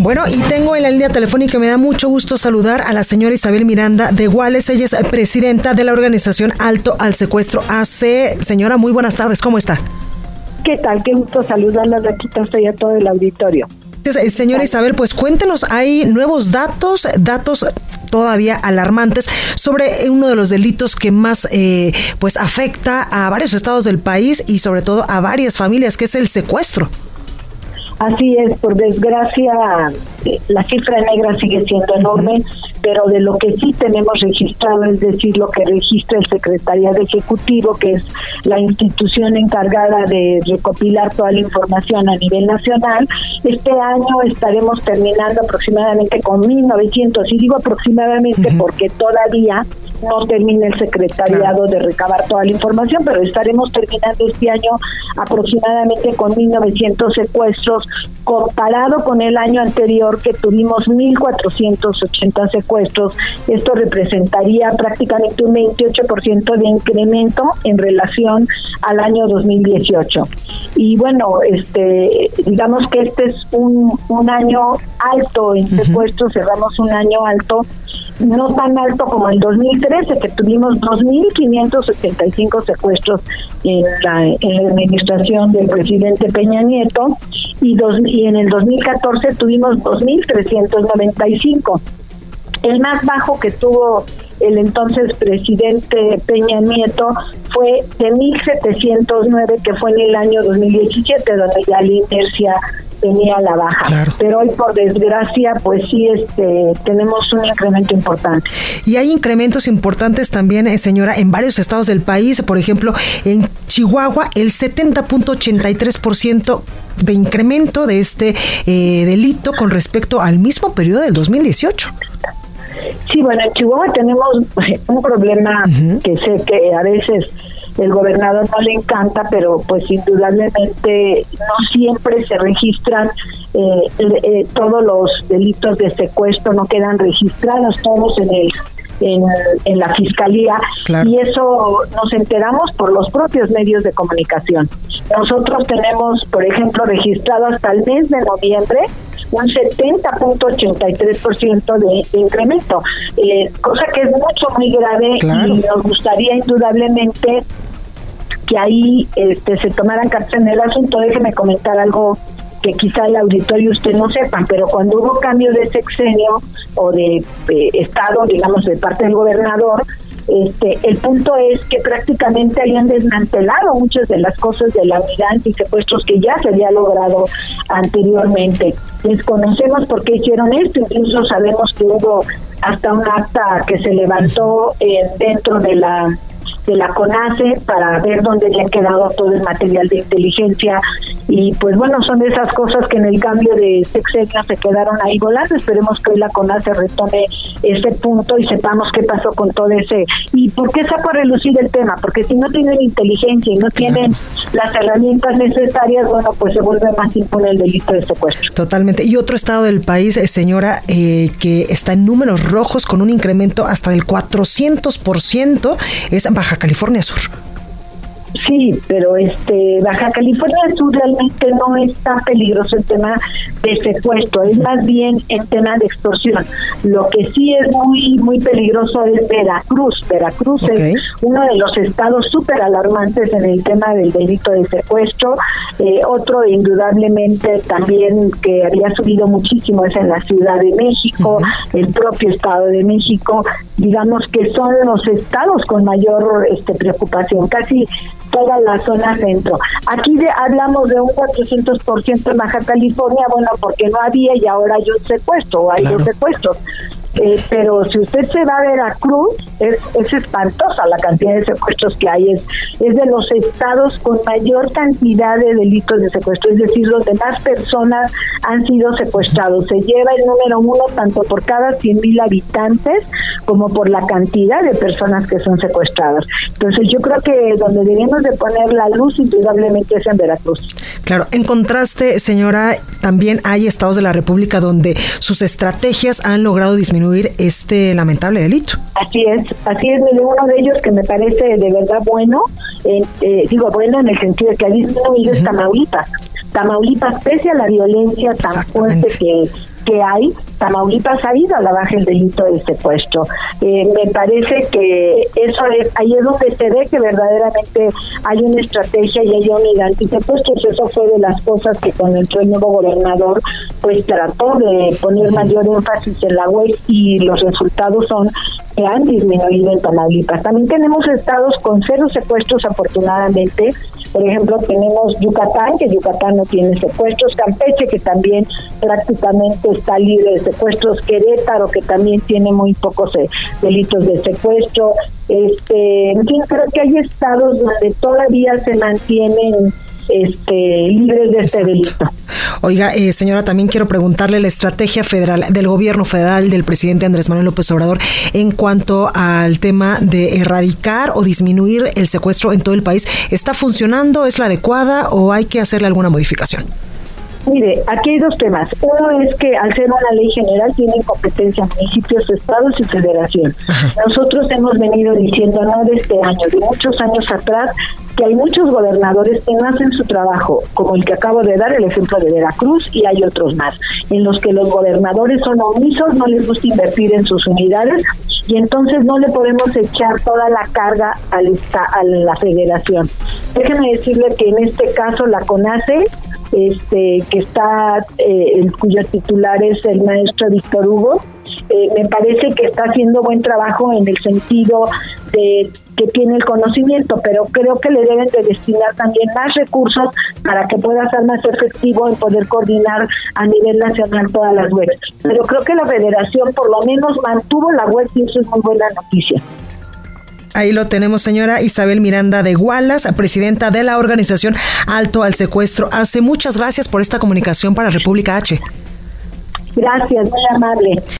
Bueno, y tengo en la línea telefónica, me da mucho gusto saludar a la señora Isabel Miranda de Guales. Ella es presidenta de la organización Alto al Secuestro AC. Señora, muy buenas tardes, ¿cómo está? ¿Qué tal? Qué gusto saludarla, Raquita, estoy a todo el auditorio. Eh, Señora Isabel, pues cuéntenos, hay nuevos datos, datos todavía alarmantes sobre uno de los delitos que más eh, pues afecta a varios estados del país y sobre todo a varias familias, que es el secuestro. Así es, por desgracia, la cifra negra sigue siendo enorme, pero de lo que sí tenemos registrado, es decir, lo que registra el Secretariado Ejecutivo, que es la institución encargada de recopilar toda la información a nivel nacional, este año estaremos terminando aproximadamente con 1.900, y digo aproximadamente porque todavía no termina el secretariado de recabar toda la información, pero estaremos terminando este año aproximadamente con 1.900 secuestros, comparado con el año anterior que tuvimos 1.480 secuestros. Esto representaría prácticamente un 28% de incremento en relación al año 2018. Y bueno, este digamos que este es un, un año alto en secuestros, cerramos un año alto no tan alto como el 2013, que tuvimos 2.575 secuestros en la, en la administración del presidente Peña Nieto y, dos, y en el 2014 tuvimos 2.395. El más bajo que tuvo el entonces presidente Peña Nieto fue de 1.709, que fue en el año 2017, donde ya la inercia tenía la baja. Pero hoy, por desgracia, pues sí este, tenemos un incremento importante. Y hay incrementos importantes también, eh, señora, en varios estados del país. Por ejemplo, en Chihuahua, el 70.83% de incremento de este eh, delito con respecto al mismo periodo del 2018. Sí, bueno, en Chihuahua tenemos un problema que sé que a veces el gobernador no le encanta, pero pues indudablemente no siempre se registran eh, eh, todos los delitos de secuestro, no quedan registrados todos en el en, la fiscalía. Y eso nos enteramos por los propios medios de comunicación. Nosotros tenemos, por ejemplo, registrado hasta el mes de noviembre un 70.83% de, de incremento, eh, cosa que es mucho, muy grave y nos gustaría indudablemente que ahí este, se tomaran cartas en el asunto. Déjeme comentar algo que quizá el auditorio usted no sepan, pero cuando hubo cambio de sexenio o de estado, digamos, de parte del gobernador, este, el punto es que prácticamente habían desmantelado muchas de las cosas de la unidad y secuestros que ya se había logrado anteriormente. Desconocemos por qué hicieron esto, incluso sabemos que hubo hasta un acta que se levantó en, dentro de la de la CONACE para ver dónde han quedado todo el material de inteligencia y pues bueno, son de esas cosas que en el cambio de sexenio se quedaron ahí volando. Esperemos que hoy la CONACE retome ese punto y sepamos qué pasó con todo ese. ¿Y por qué saco a relucir el tema? Porque si no tienen inteligencia y no tienen las herramientas necesarias, bueno, pues se vuelve más impune el delito de secuestro. Totalmente. Y otro estado del país, eh, señora, eh, que está en números rojos con un incremento hasta del 400%, es Baja California Sur. Sí, pero este Baja California Sur realmente no es tan peligroso el tema de secuestro, es más bien el tema de extorsión. Lo que sí es muy muy peligroso es Veracruz. Veracruz es uno de los estados súper alarmantes en el tema del delito de secuestro. Eh, otro indudablemente también que había subido muchísimo es en la Ciudad de México, el propio Estado de México. Digamos que son los estados con mayor este, preocupación. Casi toda la zona centro. Aquí de, hablamos de un 400% en Baja California, bueno, porque no había y ahora hay un secuestro, hay dos secuestros. Eh, pero si usted se va a Veracruz, es, es espantosa la cantidad de secuestros que hay. Es, es de los estados con mayor cantidad de delitos de secuestro, es decir, los demás personas han sido secuestrados. Se lleva el número uno tanto por cada 100 mil habitantes como por la cantidad de personas que son secuestradas. Entonces yo creo que donde debemos de poner la luz indudablemente es en Veracruz. Claro, en contraste, señora, también hay estados de la República donde sus estrategias han logrado disminuir este lamentable delito. Así es, así es, uno de ellos que me parece de verdad bueno, eh, digo bueno en el sentido de que ha disminuido es Tamaulipas. Tamaulipas, pese a la violencia tan fuerte que que hay, Tamaulipas ha ido a la baja el delito de secuestro. Eh, me parece que eso es, ahí es donde se ve que verdaderamente hay una estrategia y hay unidad antisecuestros. Eso fue de las cosas que cuando entró el nuevo gobernador, pues trató de poner mayor énfasis en la web y los resultados son que han disminuido en Tamaulipas. También tenemos estados con cero secuestros, afortunadamente. Por ejemplo, tenemos Yucatán, que Yucatán no tiene secuestros, Campeche, que también prácticamente está libre de secuestros, Querétaro, que también tiene muy pocos eh, delitos de secuestro. Este, en fin, creo que hay estados donde todavía se mantienen este, libres de este delito. Oiga, eh, señora, también quiero preguntarle la estrategia federal del gobierno federal del presidente Andrés Manuel López Obrador en cuanto al tema de erradicar o disminuir el secuestro en todo el país. ¿Está funcionando? ¿Es la adecuada o hay que hacerle alguna modificación? Mire, aquí hay dos temas. Uno es que al ser una ley general tienen competencia municipios, estados y federación. Nosotros hemos venido diciendo, no de este año, de muchos años atrás, que hay muchos gobernadores que no hacen su trabajo, como el que acabo de dar, el ejemplo de Veracruz, y hay otros más, en los que los gobernadores son omisos, no les gusta invertir en sus unidades, y entonces no le podemos echar toda la carga al, a la federación. Déjenme decirle que en este caso la CONACE este, que está, eh, cuyo titular es el maestro Víctor Hugo. Eh, me parece que está haciendo buen trabajo en el sentido de que tiene el conocimiento, pero creo que le deben de destinar también más recursos para que pueda ser más efectivo en poder coordinar a nivel nacional todas las webs. Pero creo que la federación por lo menos mantuvo la web y eso es muy buena noticia. Ahí lo tenemos, señora Isabel Miranda de Gualas, presidenta de la organización Alto al Secuestro. Hace muchas gracias por esta comunicación para República H. Gracias, muy amable.